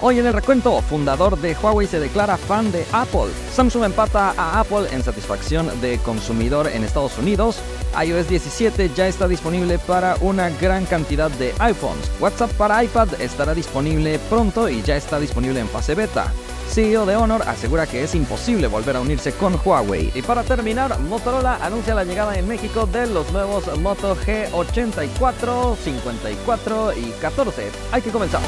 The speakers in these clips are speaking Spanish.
Hoy en el recuento, fundador de Huawei se declara fan de Apple. Samsung empata a Apple en satisfacción de consumidor en Estados Unidos. iOS 17 ya está disponible para una gran cantidad de iPhones. WhatsApp para iPad estará disponible pronto y ya está disponible en fase beta. CEO de Honor asegura que es imposible volver a unirse con Huawei. Y para terminar, Motorola anuncia la llegada en México de los nuevos Moto G84, 54 y 14. Hay que comenzar.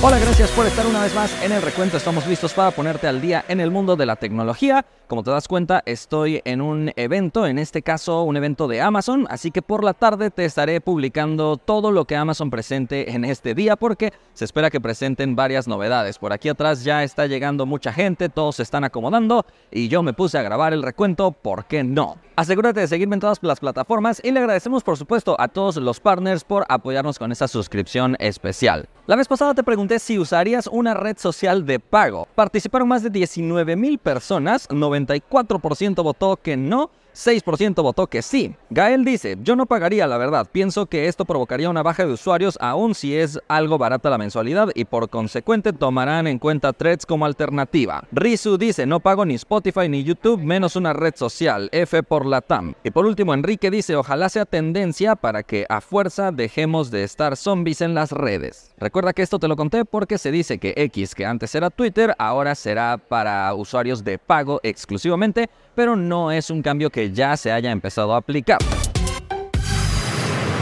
Hola, gracias por estar una vez más en el recuento. Estamos listos para ponerte al día en el mundo de la tecnología. Como te das cuenta, estoy en un evento, en este caso un evento de Amazon, así que por la tarde te estaré publicando todo lo que Amazon presente en este día porque se espera que presenten varias novedades. Por aquí atrás ya está llegando mucha gente, todos se están acomodando y yo me puse a grabar el recuento, ¿por qué no? Asegúrate de seguirme en todas las plataformas y le agradecemos por supuesto a todos los partners por apoyarnos con esa suscripción especial. La vez pasada te pregunté si usarías una red social de pago. Participaron más de 19 mil personas, 94% votó que no 6% votó que sí. Gael dice, yo no pagaría la verdad, pienso que esto provocaría una baja de usuarios aun si es algo barata la mensualidad y por consecuente tomarán en cuenta threads como alternativa. Rizu dice, no pago ni Spotify ni YouTube menos una red social, F por la TAM. Y por último, Enrique dice, ojalá sea tendencia para que a fuerza dejemos de estar zombies en las redes. Recuerda que esto te lo conté porque se dice que X, que antes era Twitter, ahora será para usuarios de pago exclusivamente, pero no es un cambio que ya se haya empezado a aplicar.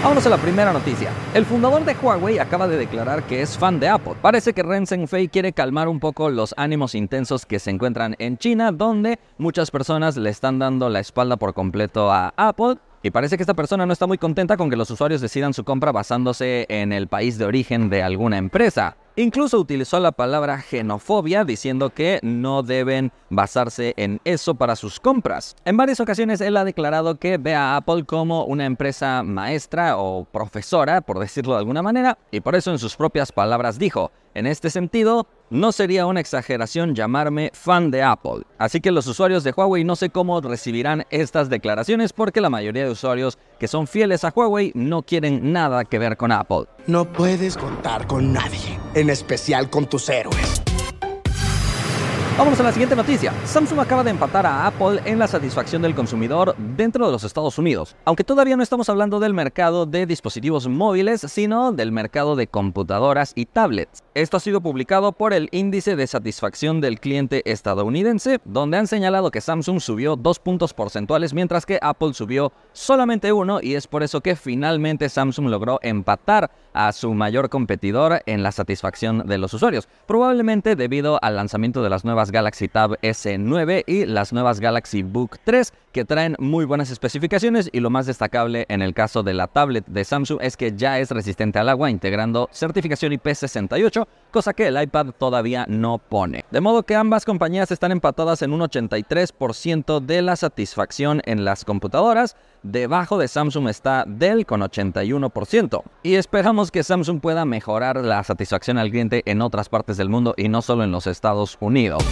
Vámonos a la primera noticia. El fundador de Huawei acaba de declarar que es fan de Apple. Parece que Ren Zhengfei quiere calmar un poco los ánimos intensos que se encuentran en China, donde muchas personas le están dando la espalda por completo a Apple y parece que esta persona no está muy contenta con que los usuarios decidan su compra basándose en el país de origen de alguna empresa. Incluso utilizó la palabra xenofobia diciendo que no deben basarse en eso para sus compras. En varias ocasiones él ha declarado que ve a Apple como una empresa maestra o profesora, por decirlo de alguna manera, y por eso en sus propias palabras dijo, en este sentido, no sería una exageración llamarme fan de Apple. Así que los usuarios de Huawei no sé cómo recibirán estas declaraciones porque la mayoría de usuarios que son fieles a Huawei no quieren nada que ver con Apple. No puedes contar con nadie, en especial con tus héroes. Vamos a la siguiente noticia. Samsung acaba de empatar a Apple en la satisfacción del consumidor dentro de los Estados Unidos. Aunque todavía no estamos hablando del mercado de dispositivos móviles, sino del mercado de computadoras y tablets. Esto ha sido publicado por el índice de satisfacción del cliente estadounidense, donde han señalado que Samsung subió dos puntos porcentuales mientras que Apple subió solamente uno y es por eso que finalmente Samsung logró empatar a su mayor competidor en la satisfacción de los usuarios, probablemente debido al lanzamiento de las nuevas Galaxy Tab S9 y las nuevas Galaxy Book 3 que traen muy buenas especificaciones y lo más destacable en el caso de la tablet de Samsung es que ya es resistente al agua integrando certificación IP68, cosa que el iPad todavía no pone. De modo que ambas compañías están empatadas en un 83% de la satisfacción en las computadoras, Debajo de Samsung está Dell con 81%. Y esperamos que Samsung pueda mejorar la satisfacción al cliente en otras partes del mundo y no solo en los Estados Unidos.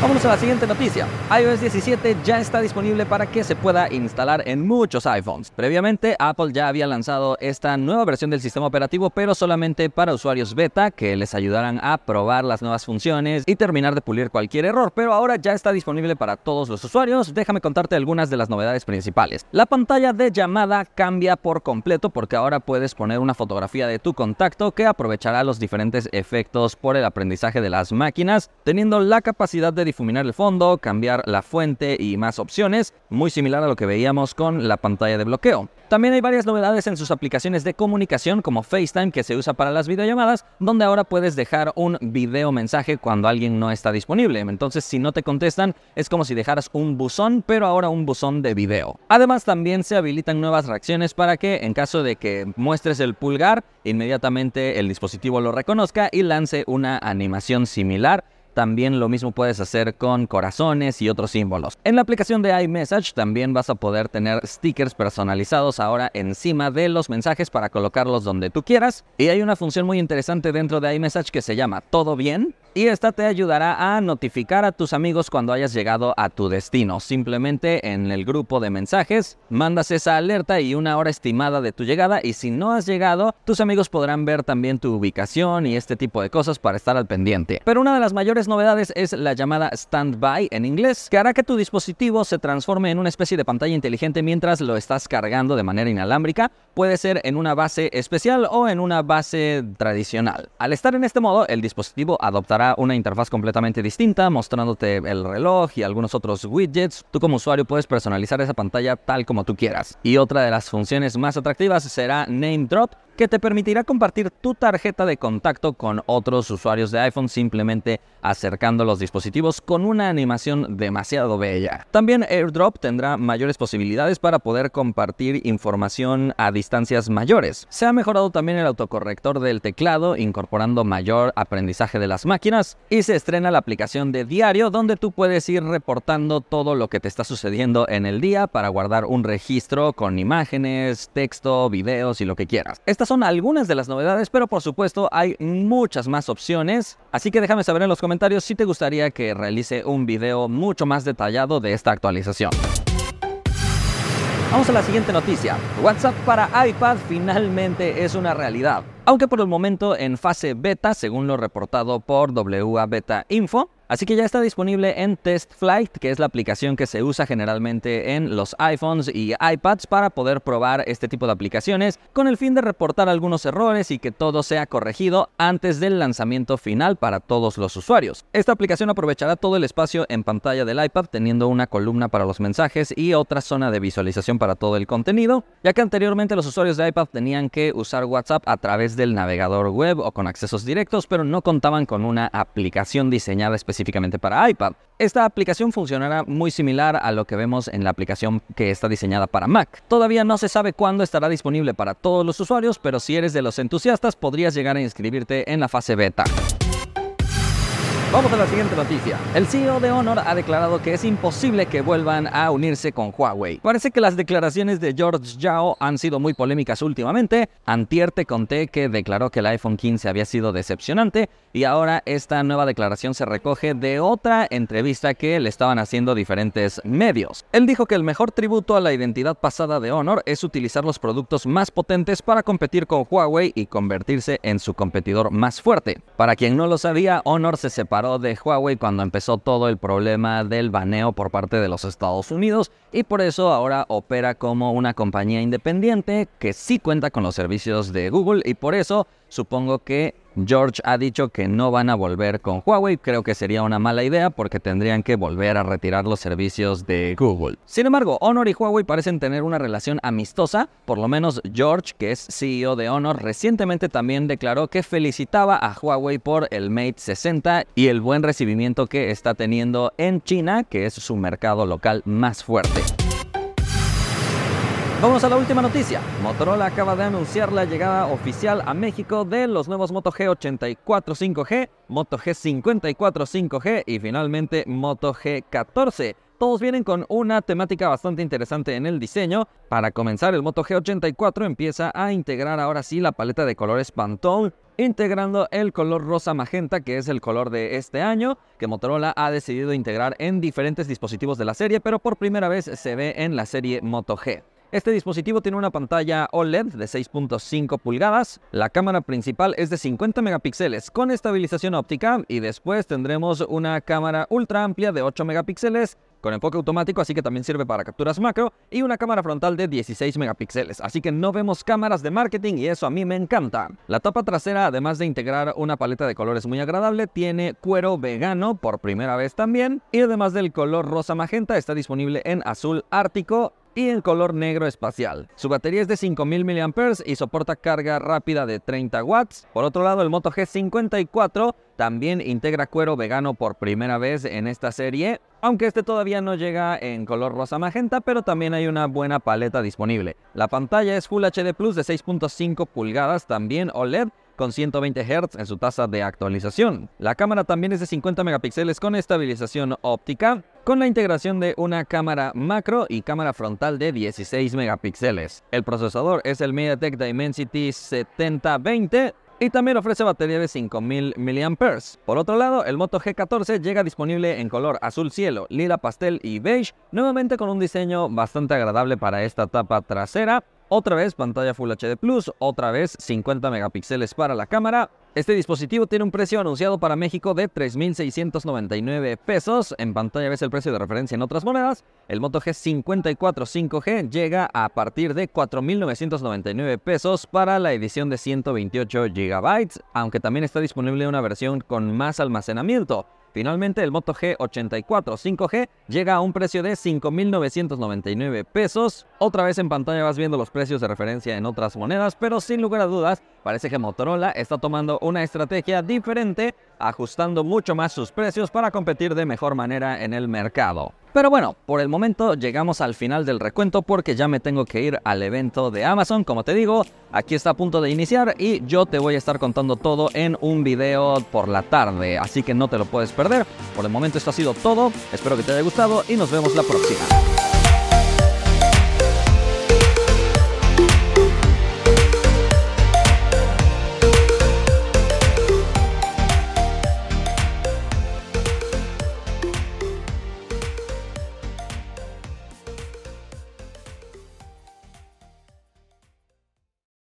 Vamos a la siguiente noticia. iOS 17 ya está disponible para que se pueda instalar en muchos iPhones. Previamente, Apple ya había lanzado esta nueva versión del sistema operativo, pero solamente para usuarios beta que les ayudarán a probar las nuevas funciones y terminar de pulir cualquier error. Pero ahora ya está disponible para todos los usuarios. Déjame contarte algunas de las novedades principales. La pantalla de llamada cambia por completo porque ahora puedes poner una fotografía de tu contacto que aprovechará los diferentes efectos por el aprendizaje de las máquinas, teniendo la capacidad de difuminar el fondo, cambiar la fuente y más opciones, muy similar a lo que veíamos con la pantalla de bloqueo. También hay varias novedades en sus aplicaciones de comunicación como FaceTime que se usa para las videollamadas, donde ahora puedes dejar un video mensaje cuando alguien no está disponible. Entonces, si no te contestan, es como si dejaras un buzón, pero ahora un buzón de video. Además, también se habilitan nuevas reacciones para que en caso de que muestres el pulgar, inmediatamente el dispositivo lo reconozca y lance una animación similar también lo mismo puedes hacer con corazones y otros símbolos. En la aplicación de iMessage también vas a poder tener stickers personalizados ahora encima de los mensajes para colocarlos donde tú quieras. Y hay una función muy interesante dentro de iMessage que se llama Todo bien, y esta te ayudará a notificar a tus amigos cuando hayas llegado a tu destino. Simplemente en el grupo de mensajes mandas esa alerta y una hora estimada de tu llegada y si no has llegado, tus amigos podrán ver también tu ubicación y este tipo de cosas para estar al pendiente. Pero una de las mayores novedades es la llamada Standby en inglés, que hará que tu dispositivo se transforme en una especie de pantalla inteligente mientras lo estás cargando de manera inalámbrica. Puede ser en una base especial o en una base tradicional. Al estar en este modo, el dispositivo adoptará una interfaz completamente distinta, mostrándote el reloj y algunos otros widgets. Tú como usuario puedes personalizar esa pantalla tal como tú quieras. Y otra de las funciones más atractivas será Name Drop, que te permitirá compartir tu tarjeta de contacto con otros usuarios de iPhone simplemente acercando los dispositivos con una animación demasiado bella. También AirDrop tendrá mayores posibilidades para poder compartir información a distancias mayores. Se ha mejorado también el autocorrector del teclado, incorporando mayor aprendizaje de las máquinas, y se estrena la aplicación de diario donde tú puedes ir reportando todo lo que te está sucediendo en el día para guardar un registro con imágenes, texto, videos y lo que quieras son algunas de las novedades, pero por supuesto hay muchas más opciones. Así que déjame saber en los comentarios si te gustaría que realice un video mucho más detallado de esta actualización. Vamos a la siguiente noticia. WhatsApp para iPad finalmente es una realidad. Aunque por el momento en fase beta, según lo reportado por WA Beta Info, Así que ya está disponible en Test Flight, que es la aplicación que se usa generalmente en los iPhones y iPads para poder probar este tipo de aplicaciones con el fin de reportar algunos errores y que todo sea corregido antes del lanzamiento final para todos los usuarios. Esta aplicación aprovechará todo el espacio en pantalla del iPad teniendo una columna para los mensajes y otra zona de visualización para todo el contenido, ya que anteriormente los usuarios de iPad tenían que usar WhatsApp a través del navegador web o con accesos directos, pero no contaban con una aplicación diseñada específicamente específicamente para iPad. Esta aplicación funcionará muy similar a lo que vemos en la aplicación que está diseñada para Mac. Todavía no se sabe cuándo estará disponible para todos los usuarios, pero si eres de los entusiastas podrías llegar a inscribirte en la fase beta. Vamos a la siguiente noticia. El CEO de Honor ha declarado que es imposible que vuelvan a unirse con Huawei. Parece que las declaraciones de George Zhao han sido muy polémicas últimamente. Antier te conté que declaró que el iPhone 15 había sido decepcionante y ahora esta nueva declaración se recoge de otra entrevista que le estaban haciendo diferentes medios. Él dijo que el mejor tributo a la identidad pasada de Honor es utilizar los productos más potentes para competir con Huawei y convertirse en su competidor más fuerte. Para quien no lo sabía, Honor se separó de Huawei cuando empezó todo el problema del baneo por parte de los Estados Unidos y por eso ahora opera como una compañía independiente que sí cuenta con los servicios de Google y por eso supongo que George ha dicho que no van a volver con Huawei. Creo que sería una mala idea porque tendrían que volver a retirar los servicios de Google. Sin embargo, Honor y Huawei parecen tener una relación amistosa. Por lo menos George, que es CEO de Honor, recientemente también declaró que felicitaba a Huawei por el Mate 60 y el buen recibimiento que está teniendo en China, que es su mercado local más fuerte. Vamos a la última noticia. Motorola acaba de anunciar la llegada oficial a México de los nuevos Moto G84 5G, Moto G54 5G y finalmente Moto G14. Todos vienen con una temática bastante interesante en el diseño. Para comenzar, el Moto G84 empieza a integrar ahora sí la paleta de colores Pantone, integrando el color rosa magenta, que es el color de este año, que Motorola ha decidido integrar en diferentes dispositivos de la serie, pero por primera vez se ve en la serie Moto G. Este dispositivo tiene una pantalla OLED de 6.5 pulgadas, la cámara principal es de 50 megapíxeles con estabilización óptica y después tendremos una cámara ultra amplia de 8 megapíxeles con enfoque automático, así que también sirve para capturas macro, y una cámara frontal de 16 megapíxeles, así que no vemos cámaras de marketing y eso a mí me encanta. La tapa trasera, además de integrar una paleta de colores muy agradable, tiene cuero vegano por primera vez también, y además del color rosa magenta está disponible en azul ártico y en color negro espacial. Su batería es de 5000 mAh y soporta carga rápida de 30 watts. Por otro lado, el Moto G54 también integra cuero vegano por primera vez en esta serie, aunque este todavía no llega en color rosa magenta, pero también hay una buena paleta disponible. La pantalla es Full HD Plus de 6.5 pulgadas, también OLED, con 120 Hz en su tasa de actualización. La cámara también es de 50 megapíxeles con estabilización óptica, con la integración de una cámara macro y cámara frontal de 16 megapíxeles. El procesador es el MediaTek Dimensity 7020 y también ofrece batería de 5000 mAh. Por otro lado, el Moto G14 llega disponible en color azul cielo, lila pastel y beige, nuevamente con un diseño bastante agradable para esta tapa trasera. Otra vez pantalla Full HD Plus, otra vez 50 megapíxeles para la cámara. Este dispositivo tiene un precio anunciado para México de 3.699 pesos. En pantalla ves el precio de referencia en otras monedas. El Moto G54 5G llega a partir de 4.999 pesos para la edición de 128 GB, aunque también está disponible una versión con más almacenamiento. Finalmente, el Moto G84 5G llega a un precio de 5.999 pesos. Otra vez en pantalla vas viendo los precios de referencia en otras monedas, pero sin lugar a dudas, parece que Motorola está tomando una estrategia diferente, ajustando mucho más sus precios para competir de mejor manera en el mercado. Pero bueno, por el momento llegamos al final del recuento porque ya me tengo que ir al evento de Amazon. Como te digo, aquí está a punto de iniciar y yo te voy a estar contando todo en un video por la tarde. Así que no te lo puedes perder. Por el momento esto ha sido todo. Espero que te haya gustado y nos vemos la próxima.